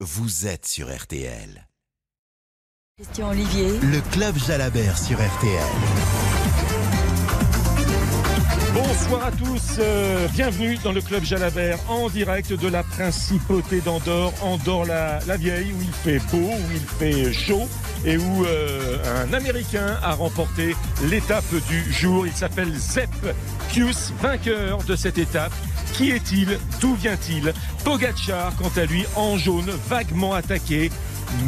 vous êtes sur RTL. Christian Olivier. Le Club Jalabert sur RTL. Bonsoir à tous, euh, bienvenue dans le Club Jalabert en direct de la Principauté d'Andorre, Andorre la, la vieille, où il fait beau, où il fait chaud et où euh, un Américain a remporté l'étape du jour. Il s'appelle Zepp Kius, vainqueur de cette étape. Qui est-il D'où vient-il Pogacar, quant à lui, en jaune, vaguement attaqué.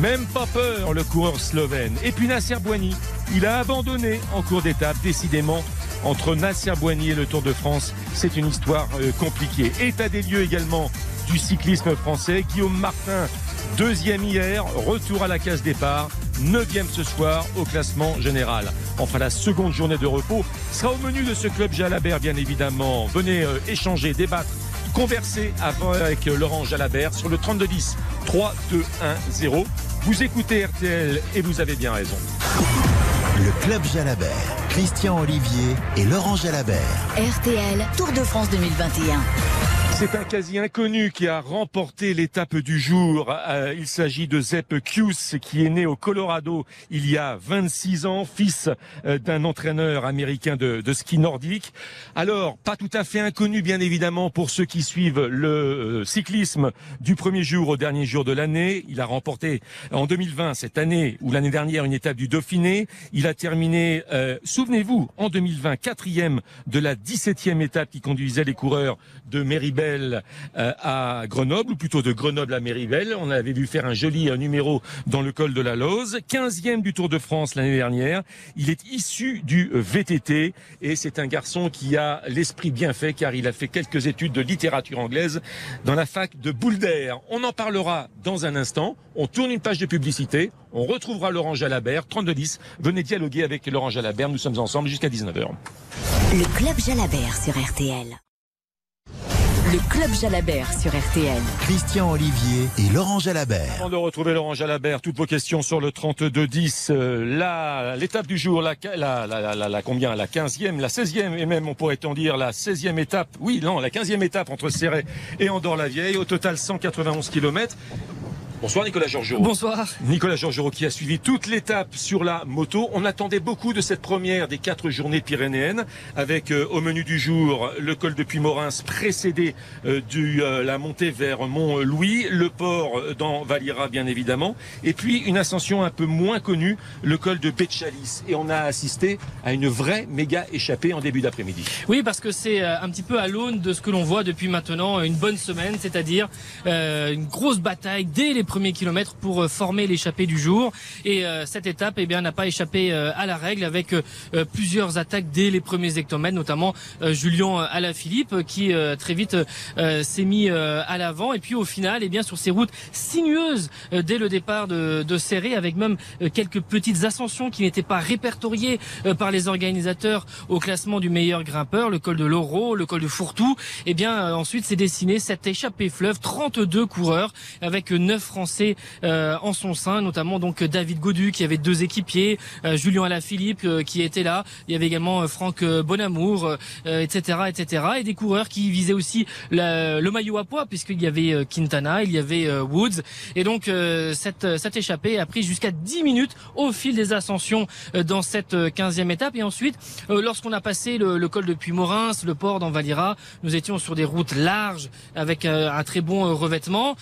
Même pas peur, le coureur slovène. Et puis Nasser Boigny, il a abandonné en cours d'étape, décidément. Entre Nasser Boigny et le Tour de France, c'est une histoire euh, compliquée. État des lieux également du cyclisme français. Guillaume Martin, deuxième hier, retour à la case départ, neuvième ce soir au classement général. Enfin, la seconde journée de repos sera au menu de ce club Jalabert, bien évidemment. Venez euh, échanger, débattre, converser avant avec euh, Laurent Jalabert sur le 3210 3 2 1 0. Vous écoutez RTL et vous avez bien raison. Le Club Jalabert, Christian Olivier et Laurent Jalabert. RTL Tour de France 2021. C'est un quasi inconnu qui a remporté l'étape du jour. Euh, il s'agit de Zepp Kius qui est né au Colorado il y a 26 ans, fils euh, d'un entraîneur américain de, ski nordique. Alors, pas tout à fait inconnu bien évidemment pour ceux qui suivent le euh, cyclisme du premier jour au dernier jour de l'année. Il a remporté en 2020, cette année ou l'année dernière, une étape du Dauphiné. Il a terminé, souvenez-vous, en 2020, quatrième de la 17e étape qui conduisait les coureurs de Méribel à Grenoble, ou plutôt de Grenoble à Méribel. On avait vu faire un joli numéro dans le col de la Lose. 15e du Tour de France l'année dernière. Il est issu du VTT et c'est un garçon qui a l'esprit bien fait car il a fait quelques études de littérature anglaise dans la fac de Boulder. On en parlera dans un instant. On tourne une page de publicité. On retrouvera Laurent Jalabert, 3210. Venez dialoguer avec Laurent Jalabert. Nous sommes ensemble jusqu'à 19h. Le Club Jalabert sur RTL. Le Club Jalabert sur RTL. Christian Olivier et Laurent Jalabert. Avant de retrouver Laurent Jalabert, toutes vos questions sur le 32-10. Euh, là, l'étape du jour, la, la, la, la, la combien La 15e, la 16e et même, on pourrait-on dire, la 16e étape. Oui, non, la 15e étape entre Serret et Andorre-la-Vieille. Au total, 191 km. Bonsoir Nicolas Georgerot. Bonsoir. Nicolas Georgerot qui a suivi toute l'étape sur la moto. On attendait beaucoup de cette première des quatre journées pyrénéennes avec euh, au menu du jour le col de Puy-Morins précédé euh, de euh, la montée vers Mont-Louis, le port dans Valira bien évidemment, et puis une ascension un peu moins connue, le col de Béchalis. Et on a assisté à une vraie méga échappée en début d'après-midi. Oui, parce que c'est un petit peu à l'aune de ce que l'on voit depuis maintenant une bonne semaine, c'est-à-dire euh, une grosse bataille dès les premiers kilomètres pour euh, former l'échappée du jour. Et euh, cette étape, eh bien, n'a pas échappé euh, à la règle avec plusieurs attaques dès les premiers hectomètres, notamment Julien Alaphilippe qui très vite s'est mis à l'avant. Et puis au final, eh bien, sur ces routes sinueuses dès le départ de, de Serré, avec même quelques petites ascensions qui n'étaient pas répertoriées par les organisateurs au classement du meilleur grimpeur, le col de l'Oro, le col de Fourtou. Eh bien, ensuite, s'est dessiné cette échappée fleuve, 32 coureurs avec 9 Français euh, en son sein, notamment donc David Godu qui avait deux équipiers, euh, Julien Alaphilippe euh, qui était là, il y avait également Franck Bonamour, etc., etc., et des coureurs qui visaient aussi la, le maillot à poids puisqu'il y avait Quintana, il y avait Woods, et donc cette cette échappée a pris jusqu'à 10 minutes au fil des ascensions dans cette 15e étape, et ensuite lorsqu'on a passé le, le col de Puy-Morins, le port dans Valira, nous étions sur des routes larges avec un très bon revêtement,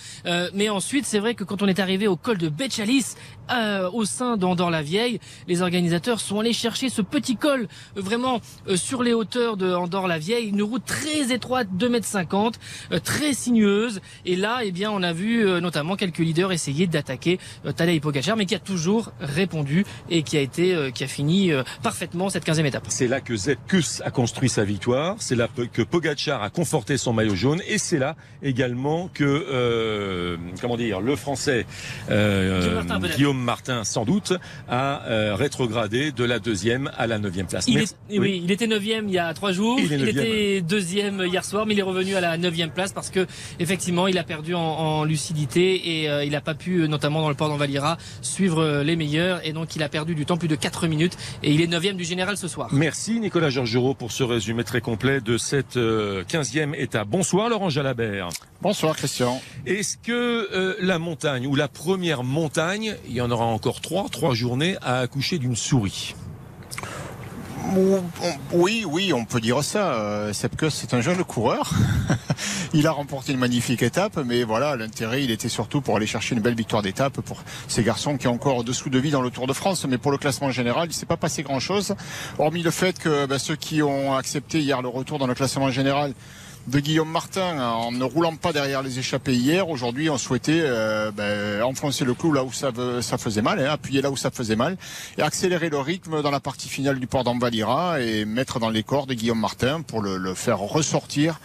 mais ensuite c'est vrai que quand on est arrivé au col de Béchalis, euh, au sein d'Andorre-la-Vieille, les organisateurs sont allés chercher ce petit col euh, vraiment euh, sur les hauteurs de Andorre-la-Vieille, une route très étroite, 2 mètres 50, euh, très sinueuse. Et là, eh bien, on a vu euh, notamment quelques leaders essayer d'attaquer Tadej Pogacar, mais qui a toujours répondu et qui a été, qui a fini parfaitement cette 15e étape. C'est là que Zepkus a construit sa victoire, c'est là que Pogacar a conforté son maillot jaune, et c'est là également que, comment dire, le Français Guillaume Martin. Guillaume Martin, sans doute, a euh, rétrogradé de la deuxième à la neuvième place. Il, est- oui. il était neuvième il y a trois jours. Il était deuxième hier soir, mais il est revenu à la neuvième place parce que effectivement, il a perdu en, en lucidité et euh, il n'a pas pu, euh, notamment dans le port d'Envalira, suivre euh, les meilleurs et donc il a perdu du temps, plus de 4 minutes et il est neuvième du général ce soir. Merci Nicolas Georgerot pour ce résumé très complet de cette euh, 15e étape. Bonsoir Laurent Jalabert. Bonsoir Christian. Est-ce que euh, la montagne ou la première montagne, il y en aura encore trois, trois journées à accoucher d'une souris. Oui, oui, on peut dire ça. Euh, Sepkus, c'est un jeune coureur. il a remporté une magnifique étape, mais voilà, l'intérêt, il était surtout pour aller chercher une belle victoire d'étape pour ces garçons qui sont encore dessous de vie dans le Tour de France. Mais pour le classement général, il s'est pas passé grand-chose, hormis le fait que ben, ceux qui ont accepté hier le retour dans le classement général de Guillaume Martin en ne roulant pas derrière les échappées hier. Aujourd'hui, on souhaitait euh, ben, enfoncer le clou là où ça, faisait mal, hein, appuyer là où ça faisait mal, et accélérer le rythme dans la partie finale du port d'Ambalira et mettre dans les corps de Guillaume Martin pour le, faire ressortir.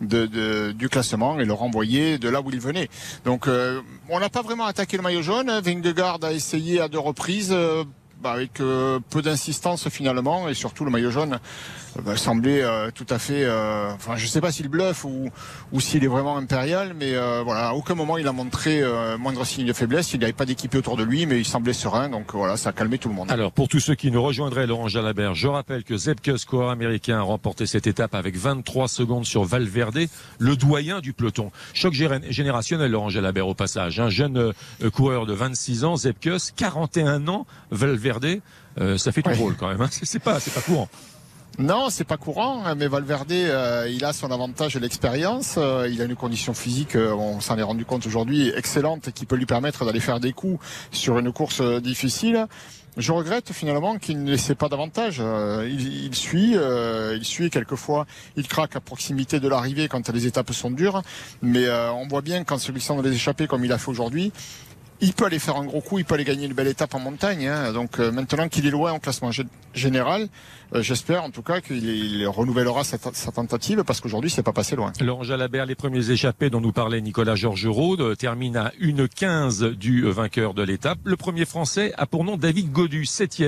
Du classement et le renvoyer de là où il venait. Donc euh, on n'a pas vraiment attaqué le maillot jaune. Vingegaard a essayé à deux reprises. Euh, bah, avec peu d'insistance finalement et surtout le maillot jaune bah, semblait euh, tout à fait. Euh, enfin, je sais pas s'il bluffe ou, ou s'il est vraiment impérial, mais euh, voilà, à aucun moment il a montré moindre signe de faiblesse. Il n'y avait pas d'équipé autour de lui, mais il semblait serein, donc voilà, ça a calmé tout le monde. Alors, pour tous ceux qui nous rejoindraient, Laurent Jalabert, je rappelle que Zebkus, coureur américain, a remporté cette étape avec 23 secondes sur Valverde, le doyen du peloton. Choc générationnel, Laurent Jalabert, au passage. Un jeune coureur de 26 ans, Zebkus, 41 ans, Valverde. Ça fait tout drôle quand même. Hein. C'est pas, c'est pas courant. Non, c'est pas courant, hein, mais Valverde, euh, il a son avantage de l'expérience. Euh, il a une condition physique, euh, on s'en est rendu compte aujourd'hui, excellente, qui peut lui permettre d'aller faire des coups sur une course difficile. Je regrette finalement qu'il ne laissait pas davantage. Il, il, suit, il suit quelquefois, il craque à proximité de l'arrivée quand les étapes sont dures, mais on voit bien quand celui-ci dans les échappées comme il a fait aujourd'hui, il peut aller faire un gros coup, il peut aller gagner une belle étape en montagne. Hein. Donc euh, maintenant qu'il est loin en classement général, euh, j'espère en tout cas qu'il renouvellera sa, tentative parce qu'aujourd'hui c'est pas passé loin. Laurent Jalabert, les premiers échappés dont nous parlait Nicolas Georgerot euh, termine à 1,15 du vainqueur de l'étape. Le premier français a pour nom David Godu, 7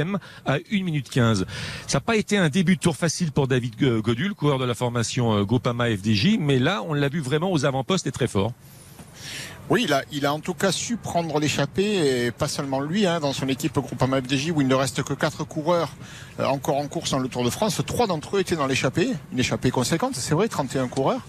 à 1 minute 15. Ça n'a pas été un début de tour facile pour David Godu, le coureur de la formation Gopama FDJ, mais là on l'a vu vraiment aux avant-postes et très fort. Oui, il a, il a en tout cas su prendre l'échappée, et pas seulement lui, hein, dans son équipe Groupama FDJ, où il ne reste que quatre coureurs euh, encore en course dans le Tour de France. Trois d'entre eux étaient dans l'échappée, une échappée conséquente, c'est vrai, 31 coureurs.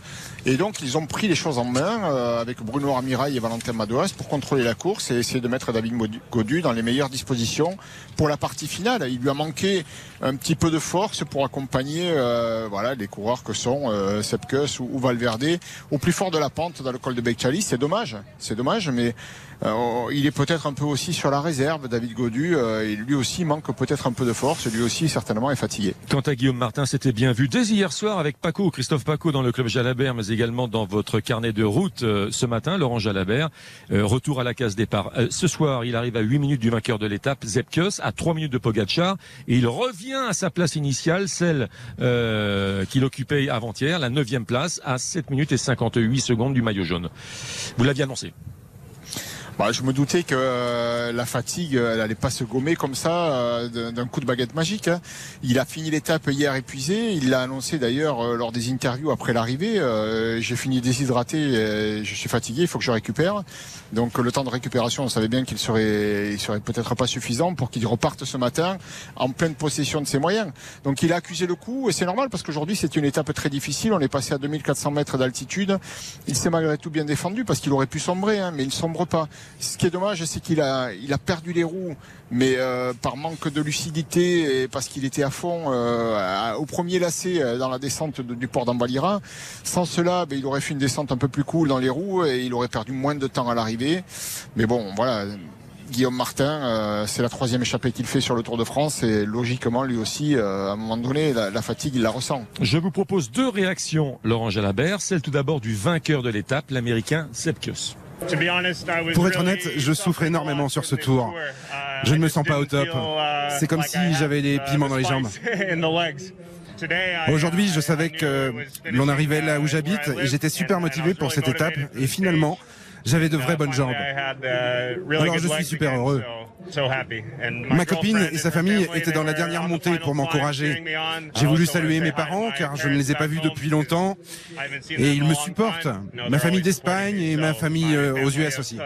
Et donc, ils ont pris les choses en main euh, avec Bruno Ramirail et Valentin Madouas pour contrôler la course et essayer de mettre David Godu dans les meilleures dispositions pour la partie finale. Il lui a manqué un petit peu de force pour accompagner euh, voilà, les coureurs que sont Sepkus ou, Valverde au plus fort de la pente dans le col de Becchali. C'est dommage, c'est dommage, mais euh, il est peut-être un peu aussi sur la réserve, David Godu. Euh, lui aussi manque peut-être un peu de force. Lui aussi, certainement, est fatigué. Quant à Guillaume Martin, c'était bien vu dès hier soir avec Paco, Christophe Paco dans le club Jalabert, mais également dans votre carnet de route euh, ce matin, Laurent Jalabert. retour à la case départ. ce soir, il arrive à 8 minutes du vainqueur de l'étape, Zepkios, à 3 minutes de Pogacar. Et il revient à sa place initiale, celle qu'il occupait avant-hier, la 9 place, à 7 minutes et 58 secondes du maillot jaune. Vous l'aviez annoncé. Bah, je me doutais que euh, la fatigue, elle allait pas se gommer comme ça euh, d'un coup de baguette magique. Hein. Il a fini l'étape hier épuisé. Il l'a annoncé d'ailleurs euh, lors des interviews après l'arrivée. J'ai fini déshydraté, je suis fatigué, il faut que je récupère. Donc le temps de récupération, on savait bien qu'il serait, il serait peut-être pas suffisant pour qu'il reparte ce matin en pleine possession de ses moyens. Donc il a accusé le coup et c'est normal parce qu'aujourd'hui c'est une étape très difficile. On est passé à 2400 mètres d'altitude. Il s'est malgré tout bien défendu parce qu'il aurait pu sombrer, hein, mais il sombre pas. Ce qui est dommage, c'est qu'il a, perdu les roues, mais euh, par manque de lucidité et parce qu'il était à fond euh, au premier lacet euh, dans la descente du port d'Ambalira. Sans cela, ben, il aurait fait une descente un peu plus cool dans les roues et il aurait perdu moins de temps à l'arrivée. Mais bon, voilà. Guillaume Martin, c'est la troisième échappée qu'il fait sur le Tour de France et logiquement lui aussi, à un moment donné, la, fatigue, il la ressent. Je vous propose deux réactions, Laurent Jalabert. Celle tout d'abord du vainqueur de l'étape, l'Américain Sepkus. Pour être honnête, je souffre énormément sur ce tour. Je ne me sens pas au top. C'est comme si j'avais des piments dans les jambes. Aujourd'hui, je savais que l'on arrivait là où j'habite et j'étais super motivé pour cette étape. Et finalement, j'avais de vraies bonnes jambes. Alors je suis super heureux. Ma copine et sa famille étaient dans la dernière montée pour m'encourager. J'ai voulu saluer mes parents car je ne les ai pas vus depuis longtemps et ils me supportent. Ma famille d'Espagne et ma famille euh, aux US aussi.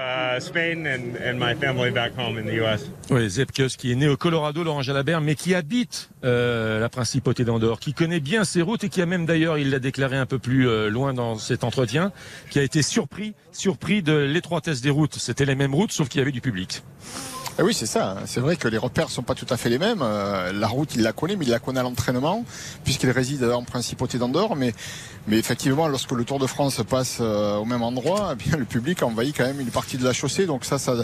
Oui, Zepkus qui est né au Colorado, Laurent Jalabert, mais qui habite euh, la principauté d'Andorre, qui connaît bien ses routes et qui a même d'ailleurs, il l'a déclaré un peu plus euh, loin dans cet entretien, qui a été surpris, surpris de l'étroitesse des routes. C'était les mêmes routes, sauf qu'il y avait du public. Eh oui, c'est ça. C'est vrai que les repères sont pas tout à fait les mêmes. Euh, la route, il la connaît, mais il la connaît à l'entraînement, puisqu'il réside en principauté d'Andorre. Mais, mais effectivement, lorsque le Tour de France passe euh, au même endroit, eh bien, le public envahit quand même une partie de la chaussée. Donc ça, ça,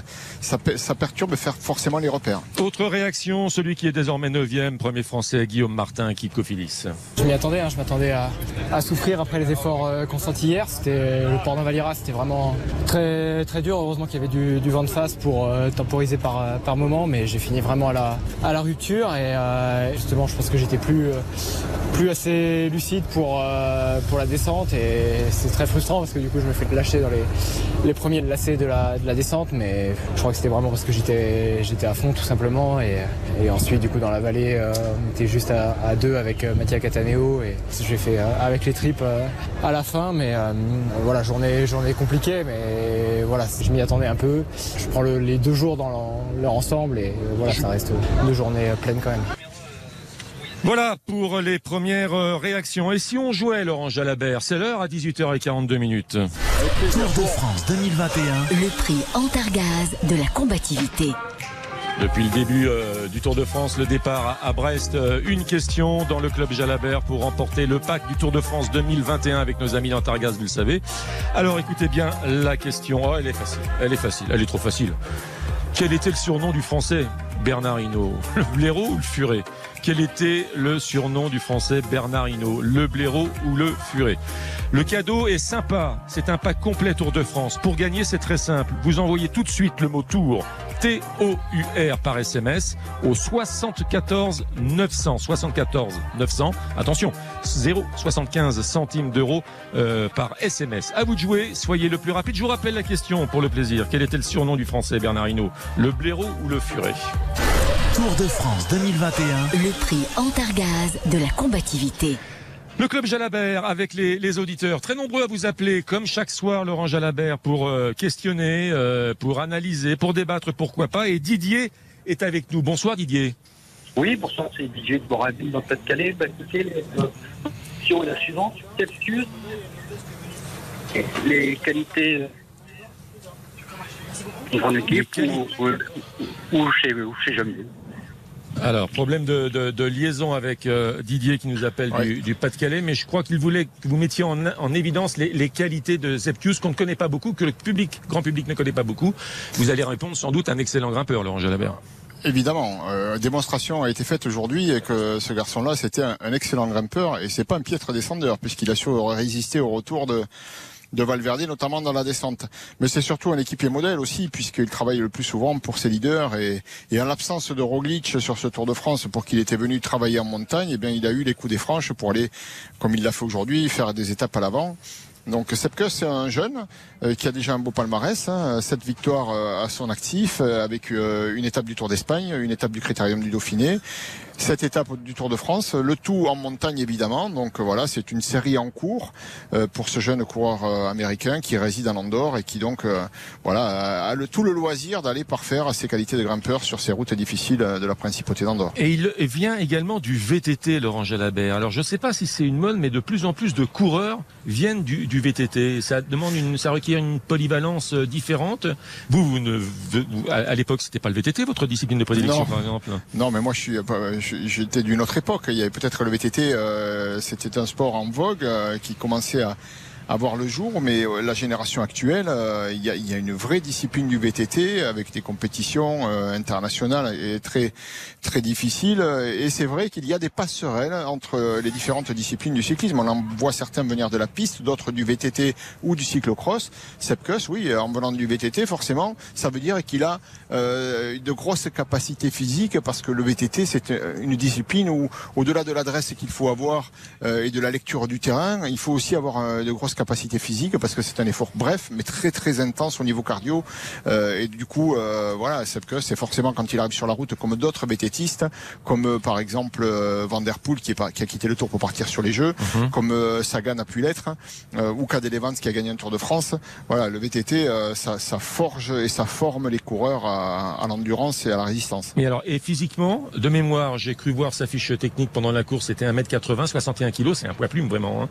ça, ça perturbe faire forcément les repères. Autre réaction, celui qui est désormais 9e, premier français, Guillaume Martin, équipe Cofilis. Je m'y attendais, hein, je m'attendais à, à, souffrir après les efforts euh, consentis hier. C'était le port d'Invalira, c'était vraiment très très dur. Heureusement qu'il y avait du, du, vent de face pour euh, temporiser par euh, par moment, mais j'ai fini vraiment à la, à la rupture et euh, justement je pense que j'étais plus, plus assez lucide pour, euh, pour la descente et c'est très frustrant parce que du coup je me fais lâcher dans les, premiers lacets de la, de la descente, mais je crois que c'était vraiment parce que j'étais, j'étais à fond tout simplement et, et, ensuite du coup dans la vallée euh, on était juste à, à deux avec euh, Mattia Cataneo et j'ai fait avec les tripes à la fin, mais voilà journée, journée compliquée, mais voilà je m'y attendais un peu. Je prends le, les deux jours dans leur ensemble et voilà ça reste deux journées pleines quand même. Voilà pour les premières réactions. Et si on jouait Laurent Jalabert, c'est l'heure à 18h42 minutes. Tour de France 2021. Le prix Antargaz de la combativité. Depuis le début euh, du Tour de France, le départ à, Brest, euh, une question dans le club Jalabert pour remporter le pack du Tour de France 2021 avec nos amis d'Antargaz, vous le savez. Alors écoutez bien la question. Oh, elle est facile, elle est facile, elle est trop facile. Quel était le surnom du français Bernard Hinault Le blaireau ou le furet? Quel était le surnom du français Bernard Hinault? Le blaireau ou le furet? Le cadeau est sympa. C'est un pack complet Tour de France. Pour gagner, c'est très simple. Vous envoyez tout de suite le mot Tour T-O-U-R par SMS au 74 900. 74 900. Attention, 0,75 centimes d'euros euh, par SMS. À vous de jouer. Soyez le plus rapide. Je vous rappelle la question pour le plaisir. Quel était le surnom du français Bernard Hinault? Le blaireau ou le furet? Tour de France 2021. Le prix Antargaz de la combativité. Le club Jalabert avec les, les, auditeurs, très nombreux à vous appeler, comme chaque soir, Laurent Jalabert, pour euh, questionner, euh, pour analyser, pour débattre, pourquoi pas. Et Didier est avec nous. Bonsoir Didier. Oui, bonsoir, c'est Didier de Boraville dans le Pas-de-Calais. Bah, écoutez, la question est la suivante. Les qualités de mon équipe ou, ou, ou, chez, ou chez Jamier alors, problème de, de, de liaison avec euh, Didier qui nous appelle du, du Pas-de-Calais, mais je crois qu'il voulait que vous mettiez en, en évidence les, les qualités de Zeptius qu'on ne connaît pas beaucoup, que le public, grand public ne connaît pas beaucoup. Vous allez répondre sans doute un excellent grimpeur, Laurent Jalabert. Évidemment, euh, démonstration a été faite aujourd'hui et que ce garçon-là, c'était un, un excellent grimpeur et c'est pas un piètre descendeur puisqu'il a su résister au retour de de Valverde, notamment dans la descente. Mais c'est surtout un équipier modèle aussi, puisqu'il travaille le plus souvent pour ses leaders. Et, en l'absence de Roglic sur ce Tour de France, pour qu'il était venu travailler en montagne, eh bien, il a eu les coups des franches pour aller, comme il l'a fait aujourd'hui, faire des étapes à l'avant. Donc Sepke, c'est un jeune euh, qui a déjà un beau palmarès, hein, sept victoires euh, à son actif, euh, avec une étape du Tour d'Espagne, une étape du Critérium du Dauphiné, cette étape du Tour de France, le tout en montagne évidemment. Donc voilà, c'est une série en cours euh, pour ce jeune coureur euh, américain qui réside en Andorre et qui donc euh, voilà a le, tout le loisir d'aller parfaire ses qualités de grimpeur sur ces routes difficiles euh, de la principauté d'Andorre. Et il vient également du VTT, Laurent Jalabert. Alors, je ne sais pas si c'est une mode, mais de plus en plus de coureurs viennent du, du VTT. Ça demande une, ça requiert une polyvalence euh, différente. Vous, vous ne, vous, à, à l'époque, c'était pas le VTT, votre discipline de prédilection, Non. par exemple? Non, mais moi je suis, euh, je- j'étais d'une autre époque. Il y avait peut-être le VTT, euh, c'était un sport en vogue euh, qui commençait à à voir le jour, mais euh, la génération actuelle, euh, il y, a, y a une vraie discipline du VTT avec des compétitions euh, internationales et très très difficiles. Et c'est vrai qu'il y a des passerelles entre les différentes disciplines du cyclisme. On en voit certains venir de la piste, d'autres du VTT ou du cyclocross. Sepkus, oui, en venant du VTT, forcément, ça veut dire qu'il a euh, de grosses capacités physiques parce que le VTT, c'est une discipline où, au-delà de l'adresse qu'il faut avoir euh, et de la lecture du terrain, il faut aussi avoir de grosses capacités physiques parce que c'est un effort bref, mais très très intense au niveau cardio. Euh, et du coup, euh, voilà, c'est forcément quand il arrive sur la route, comme d'autres VTTistes, comme euh, par exemple euh, Van Der Poel qui, est pas- qui a quitté le Tour pour partir sur les Jeux, Mhm. comme Sagan a pu l'être, ou Cadel Evans qui a gagné un Tour de France. Voilà, le VTT, ça, ça forge et ça forme les coureurs à, à l'endurance et à la résistance. Mais alors, et physiquement, de mémoire, j'ai cru voir sa fiche technique pendant la course, c'était 1m80, 61 kg, c'est un poids plume vraiment. Hein.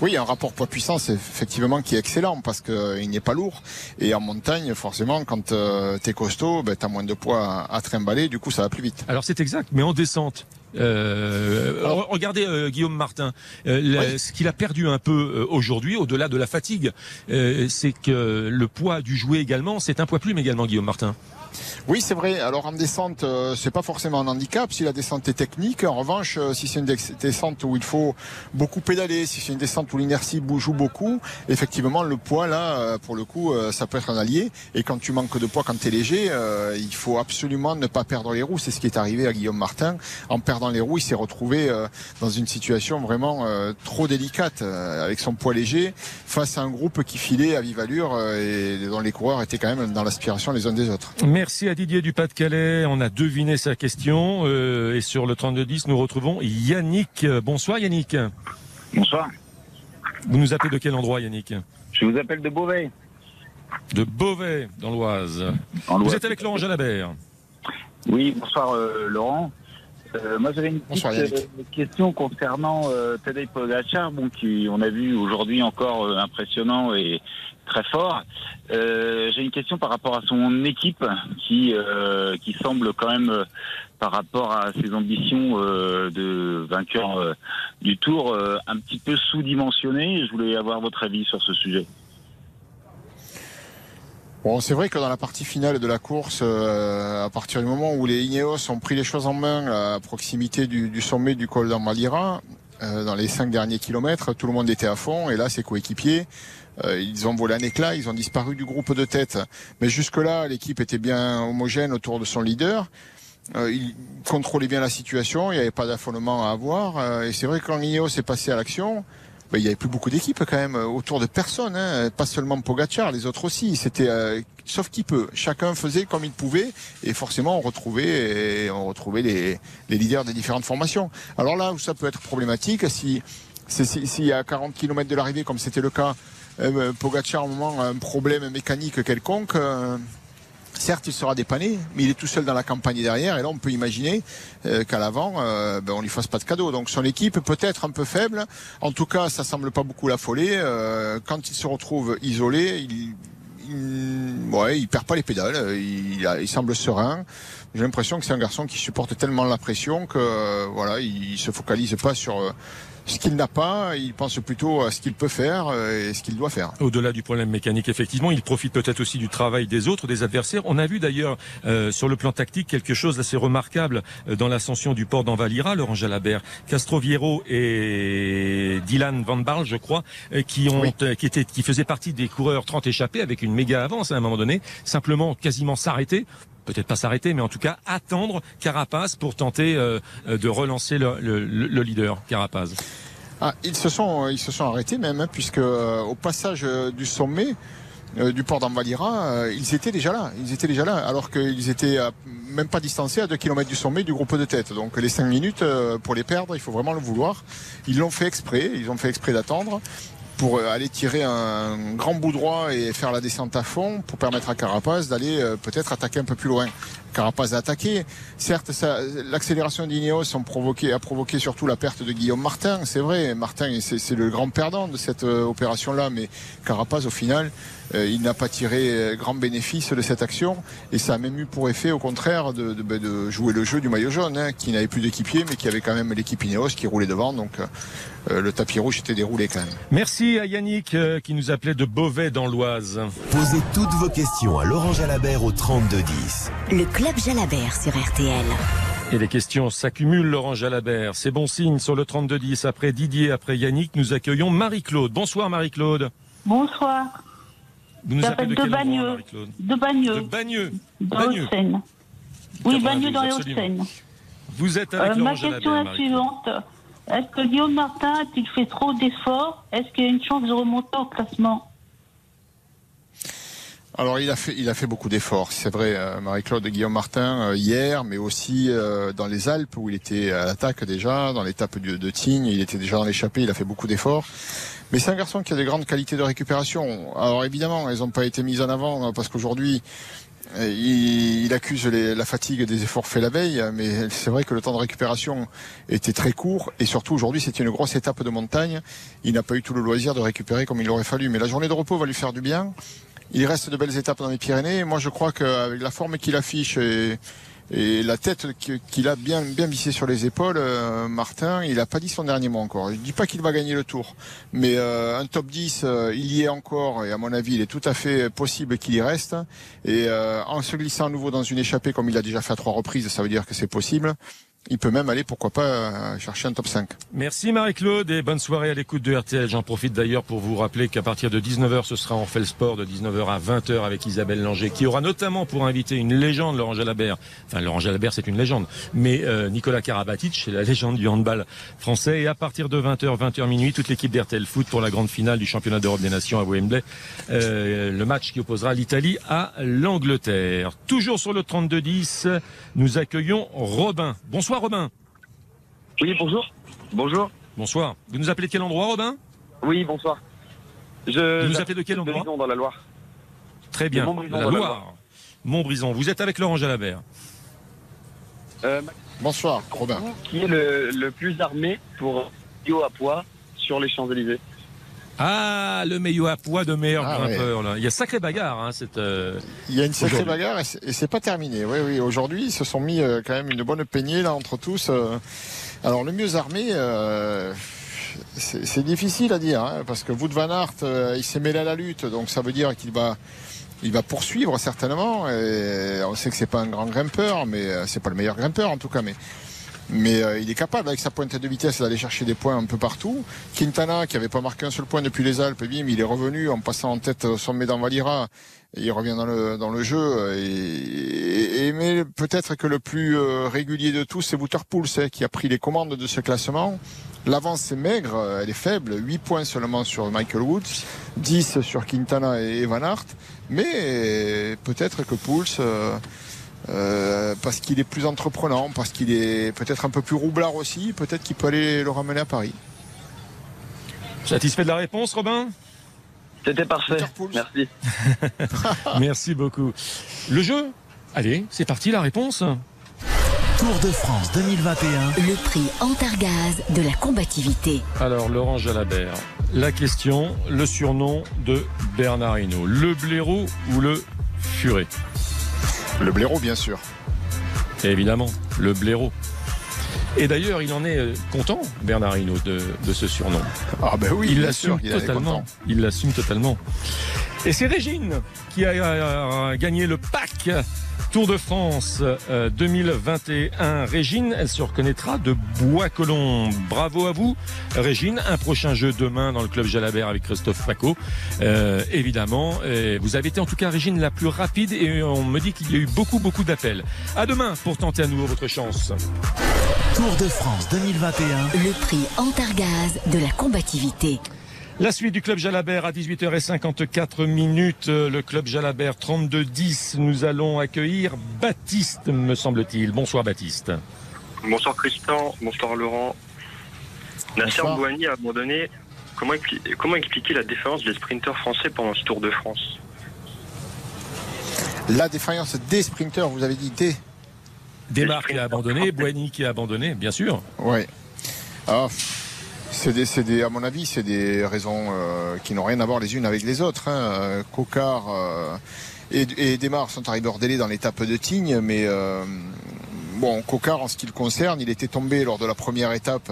Oui, un rapport poids-puissance effectivement qui est excellent parce qu'il n'est pas lourd. Et en montagne, forcément, quand tu es costaud, ben, tu as moins de poids à, trimballer, du coup ça va plus vite. Alors c'est exact, mais en descente, regardez Guillaume Martin, ce qu'il a perdu un peu aujourd'hui, au-delà de la fatigue, c'est que le poids du jouet également, c'est un poids plume également, Guillaume Martin. Oui, c'est vrai. Alors en descente, euh, c'est pas forcément un handicap si la descente est technique. En revanche, euh, si c'est une descente où il faut beaucoup pédaler, si c'est une descente où l'inertie joue beaucoup, effectivement le poids là, euh, pour le coup, ça peut être un allié. Et quand tu manques de poids, quand tu es léger, il faut absolument ne pas perdre les roues. C'est ce qui est arrivé à Guillaume Martin. En perdant les roues, il s'est retrouvé dans une situation vraiment trop délicate avec son poids léger face à un groupe qui filait à vive allure et dont les coureurs étaient quand même dans l'aspiration les uns des autres. Merci à Didier du Pas-de-Calais. On a deviné sa question. Euh, et sur le 3210, nous retrouvons Yannick. Bonsoir Yannick. Bonsoir. Vous nous appelez de quel endroit Yannick? Je vous appelle de Beauvais. De Beauvais, dans l'Oise. Vous êtes avec Laurent Jalabert? Oui, bonsoir euh, Laurent. Euh, moi j'avais une petite question concernant Tadej Pogacar, bon, qui on a vu aujourd'hui encore impressionnant et très fort. Euh, j'ai une question par rapport à son équipe qui euh, qui semble quand même euh, par rapport à ses ambitions de vainqueur du Tour un petit peu sous-dimensionnée. Je voulais avoir votre avis sur ce sujet. Bon, c'est vrai que dans la partie finale de la course, à partir du moment où les Ineos ont pris les choses en main à proximité du, sommet du col d'Amalira, dans les cinq derniers kilomètres, tout le monde était à fond et là, ses coéquipiers euh, ils ont volé un éclat, ils ont disparu du groupe de tête. Mais jusque-là, l'équipe était bien homogène autour de son leader. Euh, il contrôlait bien la situation, il n'y avait pas d'affolement à avoir. Euh, et c'est vrai que quand Ineos s'est passé à l'action, il n'y avait plus beaucoup d'équipes quand même autour de personne, hein. pas seulement Pogacar, les autres aussi. C'était sauf qui peut. Chacun faisait comme il pouvait et forcément on retrouvait on retrouvait les, les leaders des différentes formations. Alors là où ça peut être problématique, si s'il y a 40 km de l'arrivée comme c'était le cas euh, Pogacar, moment, a un problème mécanique quelconque. Euh, certes, il sera dépanné, mais il est tout seul dans la campagne derrière. Et là, on peut imaginer euh, qu'à l'avant, euh, ben, on lui fasse pas de cadeau. Donc, son équipe peut être un peu faible. En tout cas, ça semble pas beaucoup l'affoler. Euh, quand il se retrouve isolé, il, il, ouais, il perd pas les pédales. Il, il semble serein. J'ai l'impression que c'est un garçon qui supporte tellement la pression que voilà, il se focalise pas sur ce qu'il n'a pas, il pense plutôt à ce qu'il peut faire euh, et ce qu'il doit faire. Au-delà du problème mécanique, effectivement, il profite peut-être aussi du travail des autres, des adversaires. On a vu d'ailleurs euh, sur le plan tactique quelque chose d'assez remarquable euh, dans l'ascension du port d'Envalira, Laurent Jalabert. Castroviero et Dylan Van Barl, je crois, qui ont, qui étaient, qui faisaient partie des coureurs 30 échappés avec une méga avance à un moment donné, simplement quasiment s'arrêter peut-être pas s'arrêter, mais en tout cas attendre Carapace pour tenter euh, euh, de relancer le, le, leader, Carapace. Ah, ils se sont ils se sont arrêtés même hein, puisque euh, au passage du sommet du port d'Ambalira, ils étaient déjà là. Ils étaient déjà là, alors qu'ils étaient même pas distancés à 2 km du sommet du groupe de tête. Donc les 5 minutes, pour les perdre, il faut vraiment le vouloir. Ils l'ont fait exprès, ils ont fait exprès d'attendre pour euh, aller tirer un grand bout droit et faire la descente à fond pour permettre à Carapace d'aller euh, peut-être attaquer un peu plus loin. Carapace a attaqué. Certes, l'accélération d'Ineos a provoqué, a provoqué surtout la perte de Guillaume Martin. C'est vrai, Martin, c'est le grand perdant de cette euh, opération-là, mais Carapace, au final, euh, il n'a pas tiré euh, grand bénéfice de cette action et ça a même eu pour effet au contraire de, de, ben, jouer le jeu du maillot jaune hein, qui n'avait plus d'équipier mais qui avait quand même l'équipe Ineos qui roulait devant donc euh, le tapis rouge était déroulé quand même. Merci à Yannick qui nous appelait de Beauvais dans l'Oise. Posez toutes vos questions à Laurent Jalabert au 3210. Le club Jalabert sur RTL. Et les questions s'accumulent, Laurent Jalabert. C'est bon signe sur le 3210. Après Didier, après Yannick, nous accueillons Marie-Claude. Bonsoir Marie-Claude. Bonsoir. Vous nous appelez de, de Bagneux. De Bagneux. De Bagneux. Dans Haute-Seine. Oui, Bagneux dans les Hauts-de-Seine. Vous êtes avec euh, Ma question est la suivante. Est-ce que Guillaume Martin a-t-il fait trop d'efforts Est-ce qu'il y a une chance de remonter au classement? Alors il a fait, il a fait beaucoup d'efforts, c'est vrai. Euh, Marie-Claude Guillaume Martin euh, hier, mais aussi euh, dans les Alpes où il était à l'attaque déjà, dans l'étape de, de Tignes, il était déjà dans l'échappée, il a fait beaucoup d'efforts. Mais c'est un garçon qui a des grandes qualités de récupération. Alors évidemment, elles n'ont pas été mises en avant parce qu'aujourd'hui, il, accuse la fatigue des efforts faits la veille, mais c'est vrai que le temps de récupération était très court et surtout aujourd'hui c'était une grosse étape de montagne. Il n'a pas eu tout le loisir de récupérer comme il aurait fallu, mais la journée de repos va lui faire du bien. Il reste de belles étapes dans les Pyrénées. Moi je crois qu'avec la forme qu'il affiche et la tête qu'il a bien bien vissée sur les épaules, euh, Martin, il n'a pas dit son dernier mot encore. Je dis pas qu'il va gagner le tour, mais euh, un top 10, euh, il y est encore, et à mon avis, il est tout à fait possible qu'il y reste. Et en se glissant à nouveau dans une échappée, comme il a déjà fait à trois reprises, ça veut dire que c'est possible il peut même aller, pourquoi pas, euh, chercher un top 5. Merci Marie-Claude et bonne soirée à l'écoute de RTL. J'en profite d'ailleurs pour vous rappeler qu'à partir de 19h, ce sera en fait sport de 19h à 20h avec Isabelle Langer, qui aura notamment pour inviter une légende, Laurent Jalabert. Enfin, Laurent Jalabert, c'est une légende. Mais euh, Nicolas Karabatic, c'est la légende du handball français. Et à partir de 20h, 20h minuit, toute l'équipe d'RTL Foot pour la grande finale du championnat d'Europe des Nations à Wembley. Euh, le match qui opposera l'Italie à l'Angleterre. Toujours sur le 32-10, nous accueillons Robin. Bonsoir. Robin. Oui, bonjour. Bonjour. Bonsoir. Vous nous appelez de quel endroit Robin? Oui, bonsoir. Je vous nous appelez de quel endroit? Dans la Loire. Très bien. La Loire. Montbrison. Vous êtes avec Laurent Jalabert. Euh, bonsoir, Robin. Qui est le, plus armé pour Yo à poids sur les Champs-Élysées ah, le meilleur à poids de meilleur ah, grimpeur. Là. Il y a sacrée bagarre. Hein, cette, euh, Il y a une sacrée bagarre et c'est pas terminé. Oui, oui. Aujourd'hui, ils se sont mis euh, quand même une bonne peignée là entre tous. Euh. Alors le mieux armé, c'est difficile à dire hein, parce que Wout van Aert, il s'est mêlé à la lutte, donc ça veut dire qu'il va il va poursuivre certainement. Et on sait que c'est pas un grand grimpeur, mais c'est pas le meilleur grimpeur en tout cas. Mais mais euh, il est capable avec sa pointe de vitesse d'aller chercher des points un peu partout. Quintana qui avait pas marqué un seul point depuis les Alpes, bim, il est revenu en passant en tête au sommet d'Anvalira. Il revient dans le dans le jeu et, mais peut-être que le plus euh, régulier de tous c'est Wouter Pouls hein, qui a pris les commandes de ce classement. L'avance est maigre, elle est faible, 8 points seulement sur Michael Woods, 10 sur Quintana et Van Aert, mais peut-être que Pouls euh, euh, parce qu'il est plus entreprenant, parce qu'il est peut-être un peu plus roublard aussi, peut-être qu'il peut aller le ramener à Paris. Satisfait de la réponse, Robin? C'était parfait. Merci. Merci beaucoup. Le jeu? Allez, c'est parti la réponse. Tour de France 2021. Le prix Antargaz de la combativité. Alors, Laurent Jalabert, la question, le surnom de Bernard Hinault. Le blaireau ou le furet? Le blaireau, bien sûr. évidemment, le blaireau. Et d'ailleurs, il en est euh, content, Bernard Hinault, de, ce surnom. Ah ben oui, il l'assume totalement. Il l'assume totalement. Et c'est Régine qui a gagné le pack Tour de France 2021. Euh, Régine, elle se reconnaîtra de Bois-Colombes. Bravo à vous, Régine. Un prochain jeu demain dans le club Jalabert avec Christophe Paco. Euh, évidemment, vous avez été en tout cas, Régine, la plus rapide et on me dit qu'il y a eu beaucoup, beaucoup d'appels. À demain pour tenter à nouveau votre chance. Tour de France 2021. Le prix Antargaz de la combativité. La suite du club Jalabert à 18h54 minutes. Le club Jalabert 32-10. Nous allons accueillir Baptiste, me semble-t-il. Bonsoir Baptiste. Bonsoir Christian, bonsoir Laurent. Nasser Bouhani a abandonné. Comment, comment expliquer la défense des sprinteurs français pendant ce Tour de France? La défaillance des sprinteurs, vous avez dit des Desmar qui a abandonné, Bouhani qui a abandonné, bien sûr. Oui. Ah, c'est des, à mon avis, c'est des raisons euh, qui n'ont rien à voir les unes avec les autres. Hein. Cocard euh, et, et Desmar sont arrivés hors délai dans l'étape de Tignes, mais euh, bon, Cocard, en ce qui le concerne, il était tombé lors de la première étape.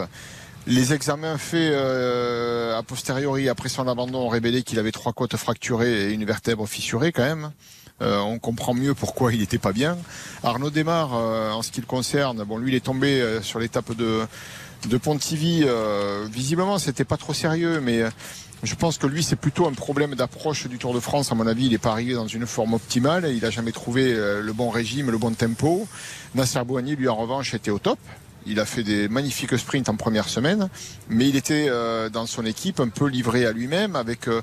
Les examens faits a posteriori après son abandon ont révélé qu'il avait trois côtes fracturées et une vertèbre fissurée quand même. on comprend mieux pourquoi il n'était pas bien. Arnaud Desmar, en ce qui le concerne, bon, lui, il est tombé sur l'étape de de Pontivy, euh, visiblement, c'était pas trop sérieux, mais euh, je pense que lui, c'est plutôt un problème d'approche du Tour de France. À mon avis, il n'est pas arrivé dans une forme optimale. Il n'a jamais trouvé euh, le bon régime, le bon tempo. Nasser Bouhani, lui, en revanche, était au top. Il a fait des magnifiques sprints en première semaine, mais il était euh, dans son équipe un peu livré à lui-même avec euh,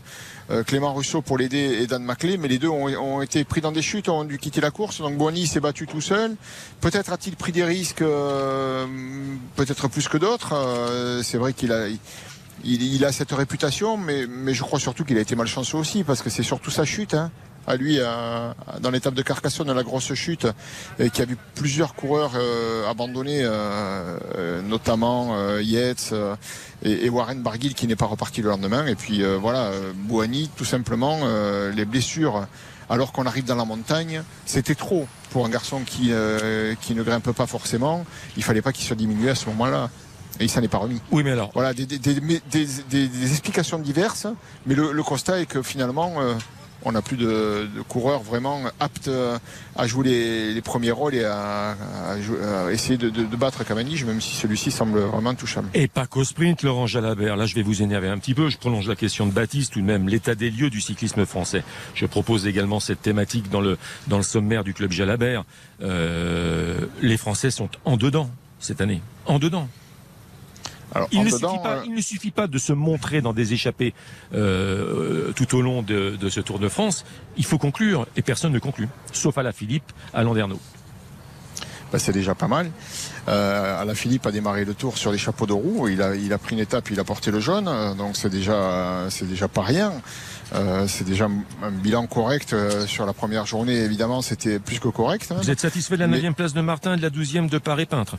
euh, Clément Rousseau pour l'aider et Dan Maclay, mais les deux ont, été pris dans des chutes, ont dû quitter la course. Donc Boigny s'est battu tout seul. Peut-être a-t-il pris des risques, peut-être plus que d'autres. C'est vrai qu'il a il, a cette réputation, mais, mais je crois surtout qu'il a été malchanceux aussi, parce que c'est surtout sa chute. Hein. À lui dans l'étape de Carcassonne, la grosse chute, et qui a vu plusieurs coureurs abandonner, notamment Yates et, Warren Barguil qui n'est pas reparti le lendemain. Et puis voilà, Bouhani, tout simplement, les blessures alors qu'on arrive dans la montagne, c'était trop pour un garçon qui, qui ne grimpe pas forcément. Il fallait pas qu'il soit diminué à ce moment-là et il s'en est pas remis. Oui, mais alors. Voilà, des, explications diverses, mais le, constat est que finalement, euh, on n'a plus de, coureurs vraiment aptes à jouer les, premiers rôles et à, essayer de, battre Cavendish, même si celui-ci semble vraiment touchable. Et pas qu'au sprint, Laurent Jalabert. Là, je vais vous énerver un petit peu. Je prolonge la question de Baptiste, ou même l'état des lieux du cyclisme français. Je propose également cette thématique dans le, dans le sommaire du club Jalabert. Euh, les Français sont en dedans cette année. En dedans il, ne euh, il, ne suffit pas, de se montrer dans des échappées euh, tout au long de, ce Tour de France. Il faut conclure, et personne ne conclut, sauf à la Philippe, à Landerneau. Bah, c'est déjà pas mal. Euh, Alain Philippe a démarré le tour sur les chapeaux de roue. Il a, il a pris une étape, il a porté le jaune, donc c'est déjà, c'est déjà pas rien. Euh, c'est déjà un bilan correct sur la première journée. Évidemment, c'était plus que correct. Hein. Vous êtes satisfait de la 9 place de Martin et de la 12e de Paris Peintre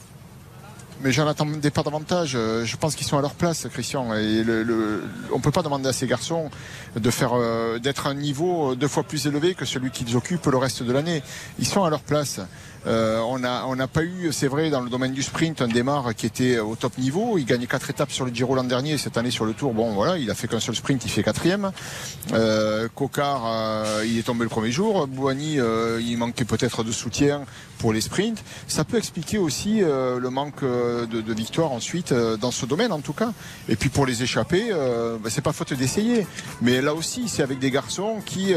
mais j'en attendais pas davantage. Euh, je pense qu'ils sont à leur place, Christian. Et le, le, on peut pas demander à ces garçons de faire euh, d'être à un niveau deux fois plus élevé que celui qu'ils occupent le reste de l'année. Ils sont à leur place. Euh, on n'a pas eu, c'est vrai, dans le domaine du sprint, un démarre qui était au top niveau. Il gagnait quatre étapes sur le Giro l'an dernier. Cette année sur le Tour, bon voilà, il a fait qu'un seul sprint, il fait quatrième. Euh, euh, il est tombé le premier jour. Bouhani, euh, il manquait peut-être de soutien pour les sprints. Ça peut expliquer aussi le manque de, de, victoire ensuite dans ce domaine en tout cas. Et puis pour les échapper, bah, c'est pas faute d'essayer. Mais là aussi, c'est avec des garçons qui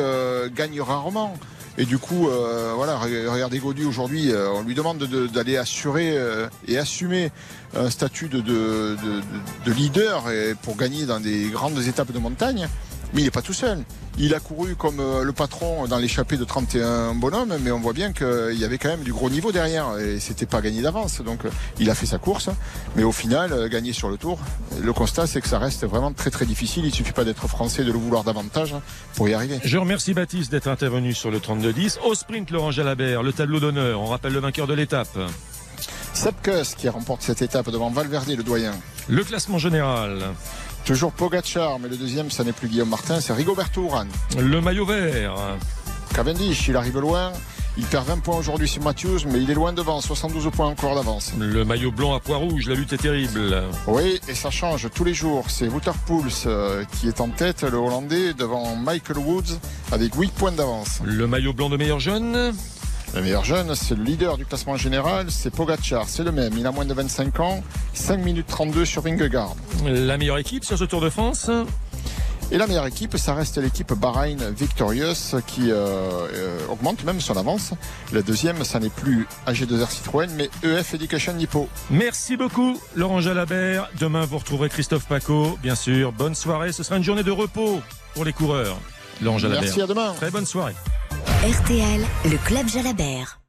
gagnent rarement. Et du coup, euh, voilà, regardez Gaudu aujourd'hui, euh, on lui demande d'aller assurer euh, et assumer un statut de, de, de leader pour gagner dans des grandes étapes de montagne. Mais il n'est pas tout seul. Il a couru comme euh, le patron dans l'échappée de 31 bonhommes, mais on voit bien qu'il y avait quand même du gros niveau derrière et c'était pas gagné d'avance. Donc euh, il a fait sa course, mais au final, euh, gagner sur le tour, le constat c'est que ça reste vraiment très très difficile. Il suffit pas d'être français, de le vouloir davantage pour y arriver. Je remercie Baptiste d'être intervenu sur le 32-10. Au sprint, Laurent Jalabert, le tableau d'honneur. On rappelle le vainqueur de l'étape. Sepp qui remporte cette étape devant Valverde, le doyen. Le classement général. Toujours Pogacar, mais le deuxième, ça n'est plus Guillaume Martin, c'est Rigoberto Urán. Le maillot vert. Cavendish, il arrive loin. Il perd 20 points aujourd'hui sur Matthews, mais il est loin devant, 72 points encore d'avance. Le maillot blanc à poids rouge, la lutte est terrible. Oui, et ça change tous les jours. C'est Wouterpools euh, qui est en tête, le Hollandais, devant Michael Woods, avec 8 points d'avance. Le maillot blanc de meilleur jeune le meilleur jeune, c'est le leader du classement général, c'est Pogacar, c'est le même, il a moins de 25 ans, 5 minutes 32 sur Vingegaard. La meilleure équipe sur ce Tour de France? Et la meilleure équipe, ça reste l'équipe Bahreïn Victorious qui euh, euh, augmente même son avance. La deuxième, ça n'est plus AG2R Citroën, mais EF Education Nippo. Merci beaucoup, Laurent Jalabert. Demain, vous retrouverez Christophe Paco. Bien sûr, bonne soirée. Ce sera une journée de repos pour les coureurs. Laurent Jalabert. Merci, à demain. Très bonne soirée. RTL, le Club Jalabert.